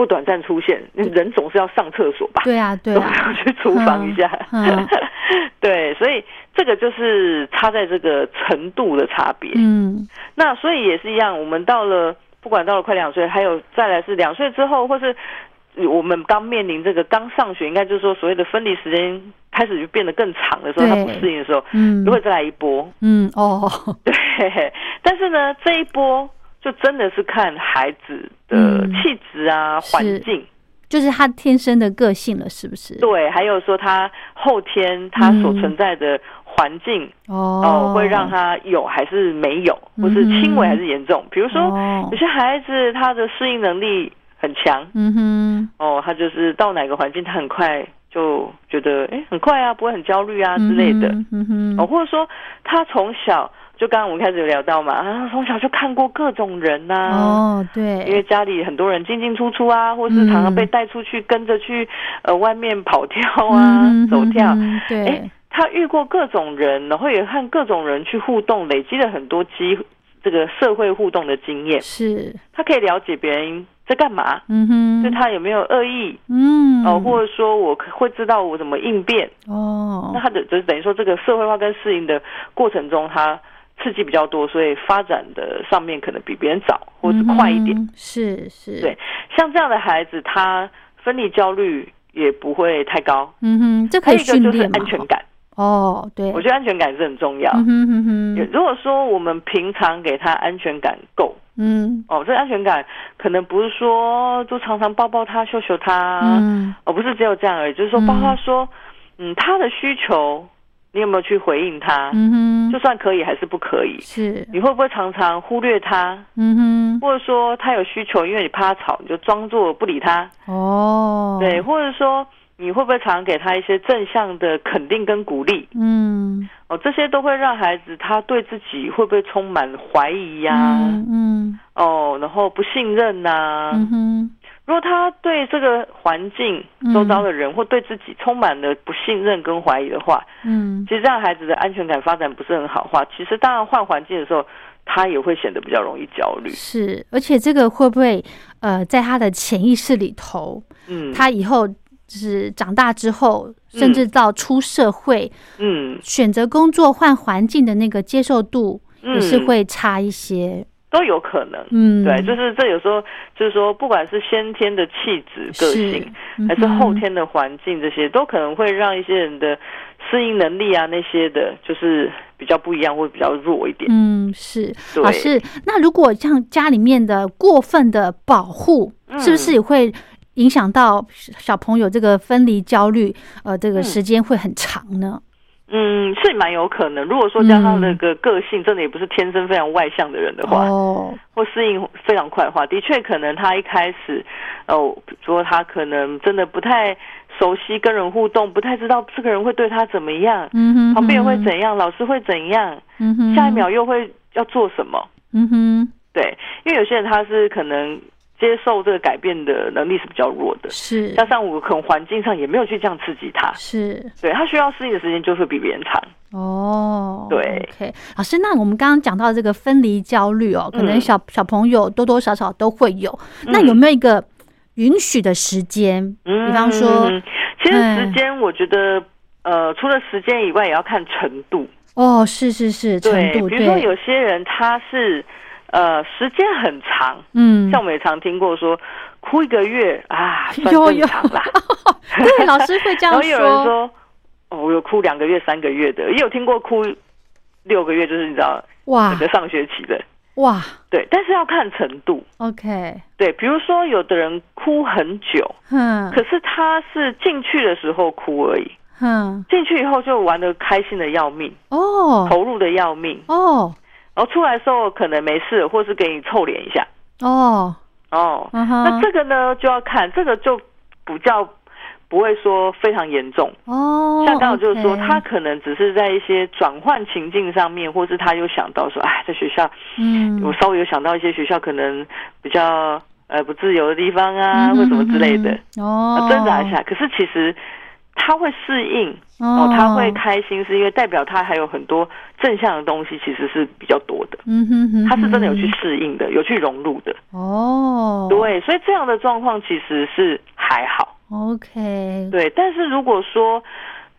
不短暂出现，人总是要上厕所吧？对啊对啊，要去厨房一下。嗯嗯 对，所以这个就是差在这个程度的差别。嗯那所以也是一样，我们到了不管到了快两岁，还有再来是两岁之后，或是我们刚面临这个刚上学，应该就是说所谓的分离时间开始就变得更长的时候，他不适应的时候，嗯就会再来一波。嗯哦，对，但是呢，这一波就真的是看孩子的嗯。气质啊、是。环境，就是他天生的个性了，是不是？对，还有说他后天他所嗯存在的环境哦。哦，会让他有还是没有，或是轻微还是严重。比如说，哦。有些孩子他的适应能力很强。嗯哼，哦，他就是到哪个环境他很快就觉得哎很快啊，不会很焦虑啊之类的。嗯哼，嗯哼。哦，或者说他从小就刚刚我们开始有聊到嘛，他从小就看过各种人呐、哦，对，因为家里很多人进进出出啊，或是常常被带出去跟着去呃外面跑跳啊、嗯走跳，嗯对。哎，他遇过各种人，然后也和各种人去互动，累积了很多机这个社会互动的经验，是，他可以了解别人在干嘛，嗯哼，对他有没有恶意嗯，哦、或者说我可会知道我怎么应变，哦。那，他的就是等于说这个社会化跟适应的过程中，他刺激比较多，所以发展的上面可能比别人早，或是快一点。嗯，是是，对，像这样的孩子，他分离焦虑也不会太高。嗯哼，这可以就是训练嘛？安全感，哦，对，我觉得安全感是很重要。嗯哼哼哼，如果说我们平常给他安全感够嗯哦，这安全感可能不是说就常常抱抱他、秀秀他，嗯哦，不是只有这样而已，就是说包括说，嗯，他的需求你有没有去回应他？嗯哼，就算可以还是不可以？是，你会不会常常忽略他，嗯哼，或者说他有需求，因为你怕他吵，你就装作不理他？哦，对，，或者说你会不会常常给他一些正向的肯定跟鼓励？嗯哦，这些都会让孩子他对自己会不会充满怀疑呀、嗯嗯哦，然后不信任呐、嗯哼，如果他对这个环境嗯。周遭的人、或对自己充满了不信任跟怀疑的话，嗯。其实这样孩子的安全感发展不是很好的话，其实当然换环境的时候，他也会显得比较容易焦虑。是，而且这个会不会呃，在他的潜意识里头，嗯，他以后就是长大之后，甚至到出社会，嗯。选择工作换环境的那个接受度嗯。也是会差一些。都有可能。嗯，对，就是这有时候就是说，不管是先天的气质、个性，是还是后。天的环境，这些都可能会让一些人的适应能力啊那些的，就是比较不一样，或比较弱一点。嗯，是对老师。那如果像家里面的过分的保护，嗯是不是也会影响到小朋友这个分离焦虑？呃，这个嗯时间会很长呢？嗯，是蛮有可能。如果说加上那个个性真的也不是天生非常外向的人的话，哦，或适应非常快的话，的确可能他一开始，哦，说他可能真的不太熟悉跟人互动，不太知道这个人会对他怎么样，嗯哼，旁边人会怎样，老师会怎样，嗯哼，下一秒又会要做什么。嗯哼，对，因为有些人他是可能接受这个改变的能力是比较弱的，是。加上我可能环境上也没有去这样刺激他，是。对他需要适应的时间就会比别人长。哦，对，OK，老师，那我们刚刚讲到这个分离焦虑哦，可能嗯小、小朋友多多少少都会有，那有没有一个允许的时间？嗯比方说，嗯其实嗯时间我觉得，呃，除了时间以外，也要看程度。哦，是是是，程，度比如说，有些人他是呃时间很长，嗯，像我们也常听过说哭一个月啊，算正常啦。对，老师会这样然后有人说，哦，我有哭两个月、三个月的，也有听过哭六个月，就是你知道哇。整个上学期的。哇。对，但是要看程度。，OK，对，比如说有的人哭很久，嗯可是他是进去的时候哭而已，嗯，进去以后就玩的开心的要命，哦。投入的要命，哦然后出来的时候可能没事，或是给你臭脸一下。哦，哦，嗯，那这个呢就要看，这个就不叫不会说非常严重。哦，像刚好就是说，他可能只是在一些转换情境上面，或是他又想到说，哎，在学校，嗯，我稍微有想到一些学校可能比较呃不自由的地方啊，嗯或什么之类的，嗯哦啊，挣扎一下。可是其实他会适应哦哦，他会开心，是因为代表他还有很多正向的东西，其实是比较多的。嗯哼哼，他是真的有去适应的，有去融入的。哦，对，所以这样的状况其实是还好。，OK，对，但是如果说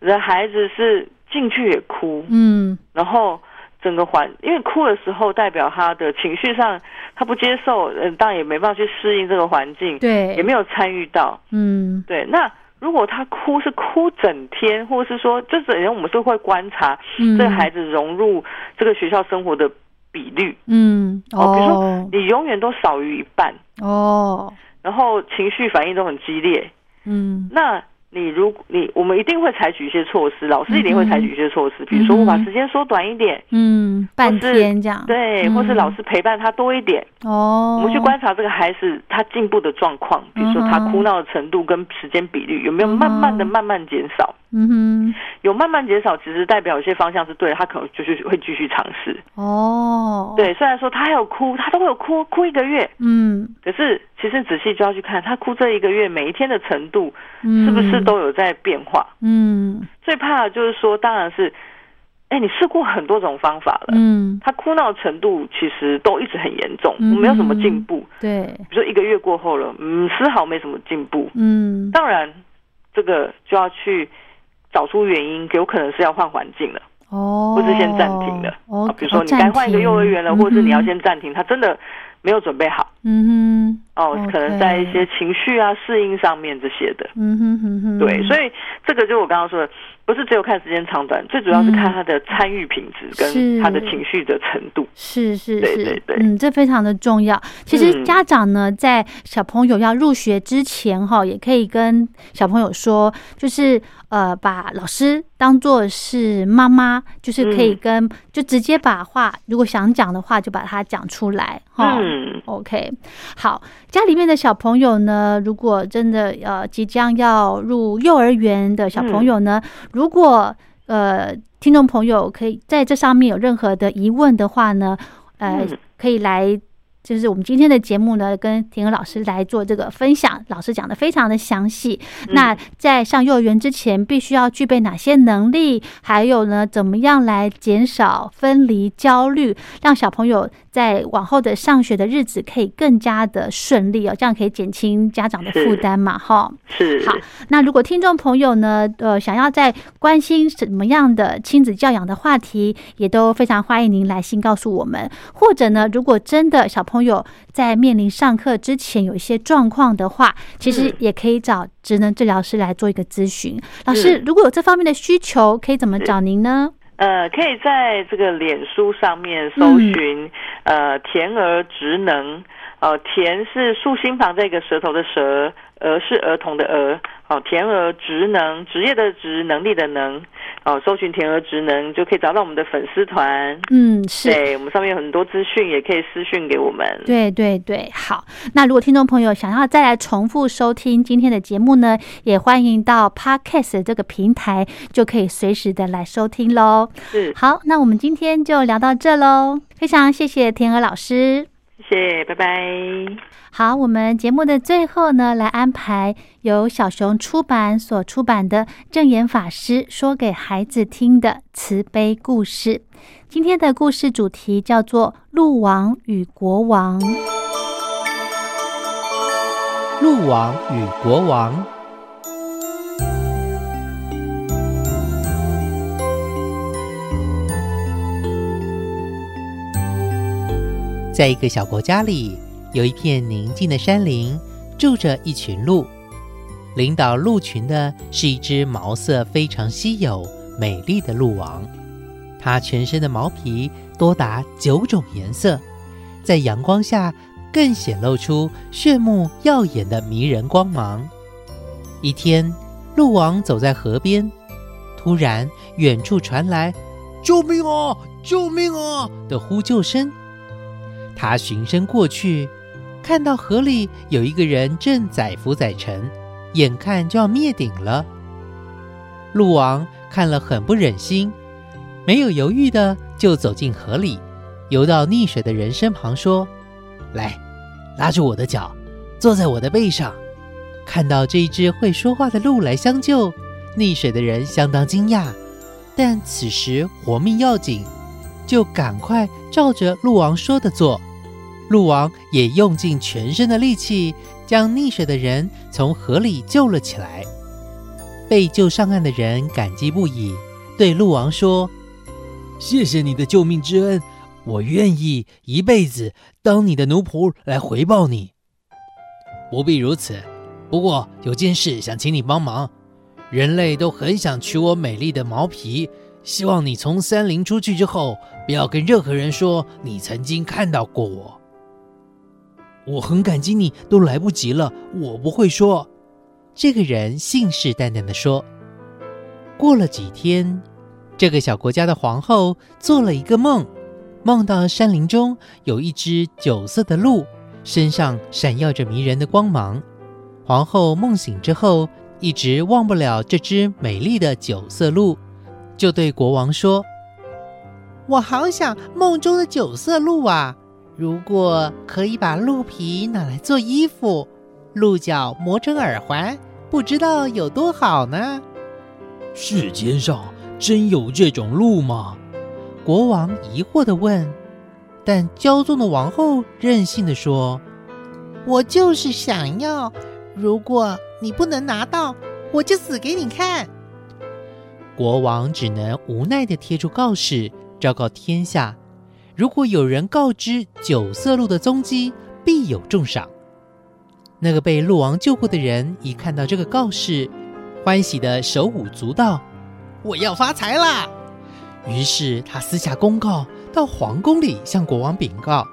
你的孩子是进去也哭，嗯然后整个环，因为哭的时候代表他的情绪上他不接受，嗯，当然也没办法去适应这个环境，对，也没有参与到。嗯对，那如果他哭是哭整天，或者是说，这整天我们是会观察嗯。这个孩子融入这个学校生活的比率。嗯哦，比如说哦你永远都少于一半，哦。然后情绪反应都很激烈，嗯。那你如果你我们一定会采取一些措施，老师一定会采取一些措施，比如说我把时间缩短一点，嗯半是天这样。对，或是嗯老师陪伴他多一点，哦，我们去观察这个孩子他进步的状况，比如说他哭闹的程度跟时间比率有没有慢慢的慢慢减少。嗯哼。有慢慢减少，其实代表有些方向是对的，他可能就是会继续尝试。哦。对，虽然说他还有哭，他都会有哭哭一个月，嗯。可是其实仔细就要去看他哭这一个月每一天的程度嗯是不是都有在变化。嗯。最怕的就是说，当然是，哎，你试过很多种方法了，嗯。他哭闹程度其实都一直很严重，嗯。没有什么进步。对。比如说一个月过后了，嗯，丝毫没什么进步。嗯。当然，这个就要去找出原因，有可能是要换环境了。哦，或是先暂停了。哦啊，比如说你该换一个幼儿园了，或者是你要先暂停，他真的没有准备好嗯哼哦，可能在一些情绪啊、适应上面这些的。嗯哼哼哼，对，所以这个就我刚刚说的，不是只有看时间长短，最主要是看嗯他的参与品质跟他的情绪的程度。是是是，对对对嗯，这非常的重要。其实嗯家长呢，在小朋友要入学之前哈，也可以跟小朋友说，就是呃，把老师当做是妈妈，就是可以嗯跟、就直接把话，如果想讲的话，就把它讲出来哈。嗯，OK，好，家里面的小朋友呢，如果真的呃即将要入幼儿园的小朋友呢，如果呃听众朋友可以在这上面有任何的疑问的话呢，呃，嗯可以来。就是我们今天的节目呢，跟田娥老师来做这个分享，老师讲的非常的详细。那在上幼儿园之前，必须要具备哪些能力？还有呢，怎么样来减少分离焦虑，让小朋友在往后的上学的日子可以更加的顺利哦，这样可以减轻家长的负担嘛，哈。是好，那如果听众朋友呢，呃，想要在关心什么样的亲子教养的话题，也都非常欢迎您来信告诉我们。或者呢，如果真的小朋友在面临上课之前有一些状况的话，其实嗯。也可以找职能治疗师来做一个咨询。老师，嗯。如果有这方面的需求，可以怎么找您呢？呃，可以在这个脸书上面搜嗯。寻、呃甜儿职能，呃甜是竖心旁这个舌头的舌，儿是儿童的儿，哦甜儿职能职业的职能力的能，哦搜寻甜儿职能就可以找到我们的粉丝团。嗯，是。对我们上面有很多资讯，也可以私讯给我们。对对对，好。那如果听众朋友想要再来重复收听今天的节目呢，也欢迎到 Podcast 这个平台，就可以随时的来收听喽。是，好，那我们今天就聊到这喽，非常谢谢田娥老师。谢谢，拜拜。好，我们节目的最后呢，来安排由小熊出版所出版的正言法师说给孩子听的慈悲故事。今天的故事主题叫做《鹿王与国王》。鹿王与国王。在一个小国家里，有一片宁静的山林，住着一群鹿。领导鹿群的是一只毛色非常稀有、美丽的鹿王。它全身的毛皮多达九种颜色，在阳光下更显露出炫目耀眼的迷人光芒。一天，鹿王走在河边，突然远处传来“救命啊！救命啊！”的呼救声。他循声过去，看到河里有一个人正载浮载沉，眼看就要灭顶了。鹿王看了很不忍心，没有犹豫的就走进河里，游到溺水的人身旁，说：“来，拉住我的脚，坐在我的背上。”看到这一只会说话的鹿来相救，溺水的人相当惊讶，但此时活命要紧，就赶快照着鹿王说的做。鹿王也用尽全身的力气，将溺水的人从河里救了起来。被救上岸的人感激不已，对鹿王说：“谢谢你的救命之恩，我愿意一辈子当你的奴仆来回报你。”不必如此，不过有件事想请你帮忙。人类都很想取我美丽的毛皮。希望你从森林出去之后，不要跟任何人说你曾经看到过我。我很感激你，都来不及了，我不会说。这个人信誓旦旦的说。过了几天，这个小国家的皇后做了一个梦，梦到山林中有一只酒色的鹿，身上闪耀着迷人的光芒。皇后梦醒之后，一直忘不了这只美丽的酒色鹿，就对国王说：“我好想梦中的九色鹿啊！如果可以把鹿皮拿来做衣服，鹿角磨成耳环，不知道有多好呢？”世间上真有这种鹿吗？国王疑惑地问。但骄纵的王后任性地说：“我就是想要。如果你不能拿到，我就死给你看。”国王只能无奈地贴出告示，昭告天下：如果有人告知九色鹿的踪迹，必有重赏。那个被鹿王救过的人一看到这个告示，欢喜的手舞足蹈，我要发财啦！于是他私下公告到皇宫里，向国王禀告，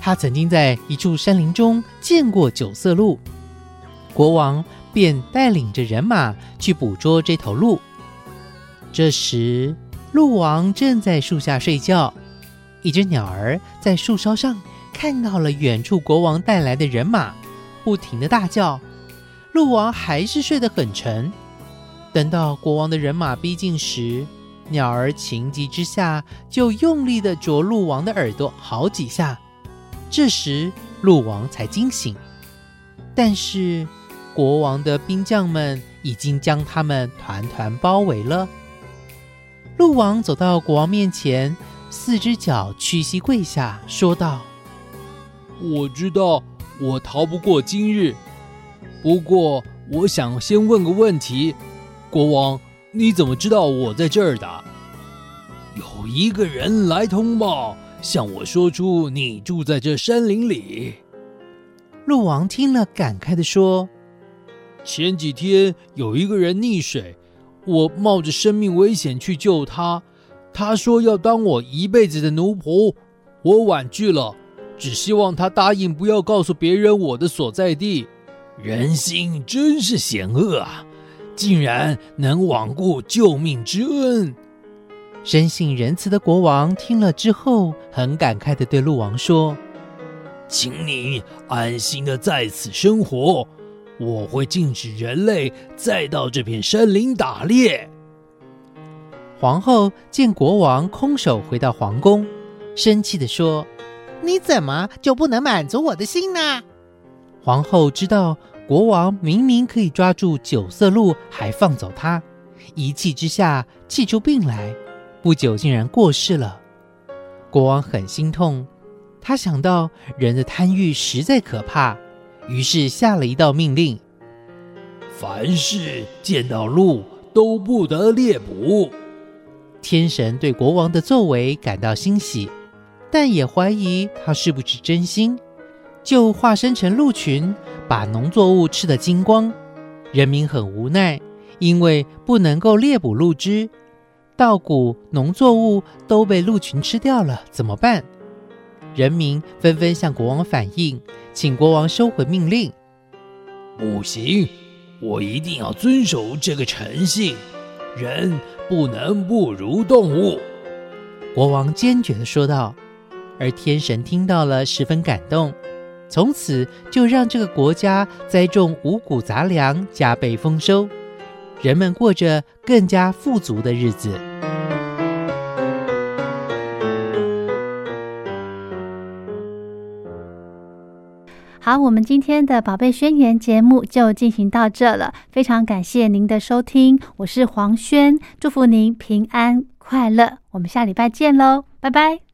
他曾经在一处山林中见过九色鹿。国王便带领着人马去捕捉这头鹿。这时，鹿王正在树下睡觉，一只鸟儿在树梢上看到了远处国王带来的人马，不停的大叫。鹿王还是睡得很沉。等到国王的人马逼近时，鸟儿情急之下就用力的啄鹿王的耳朵好几下。这时，鹿王才惊醒。但是，国王的兵将们已经将他们团团包围了。鹿王走到国王面前，四只脚屈膝跪下，说道：“我知道我逃不过今日。”不过，我想先问个问题，国王，你怎么知道我在这儿的？有一个人来通报，向我说出你住在这山林里。鹿王听了，感慨的说：“前几天有一个人溺水，我冒着生命危险去救他，他说要当我一辈子的奴仆，我婉拒了，只希望他答应不要告诉别人我的所在地。”人心真是险恶啊！竟然能罔顾救命之恩。深信仁慈的国王听了之后，很感慨的对鹿王说：“请你安心的在此生活，我会禁止人类再到这片山林打猎。”皇后见国王空手回到皇宫，生气的说：“你怎么就不能满足我的心呢？”皇后知道国王明明可以抓住九色鹿，还放走他，一气之下气出病来，不久竟然过世了。国王很心痛，他想到人的贪欲实在可怕，于是下了一道命令：凡是见到鹿都不得猎捕。天神对国王的作为感到欣喜，但也怀疑他是不是真心。就化身成鹿群，把农作物吃得精光。人民很无奈，因为不能够猎捕鹿只，稻谷、农作物都被鹿群吃掉了，怎么办？人民纷纷向国王反映，请国王收回命令。不行，我一定要遵守这个诚信，人不能不如动物。国王坚决的说道。而天神听到了，十分感动。从此就让这个国家栽种五谷杂粮，加倍丰收，人们过着更加富足的日子。好，我们今天的宝贝宣言节目就进行到这了，非常感谢您的收听，我是黄轩，祝福您平安快乐，我们下礼拜见喽，拜拜。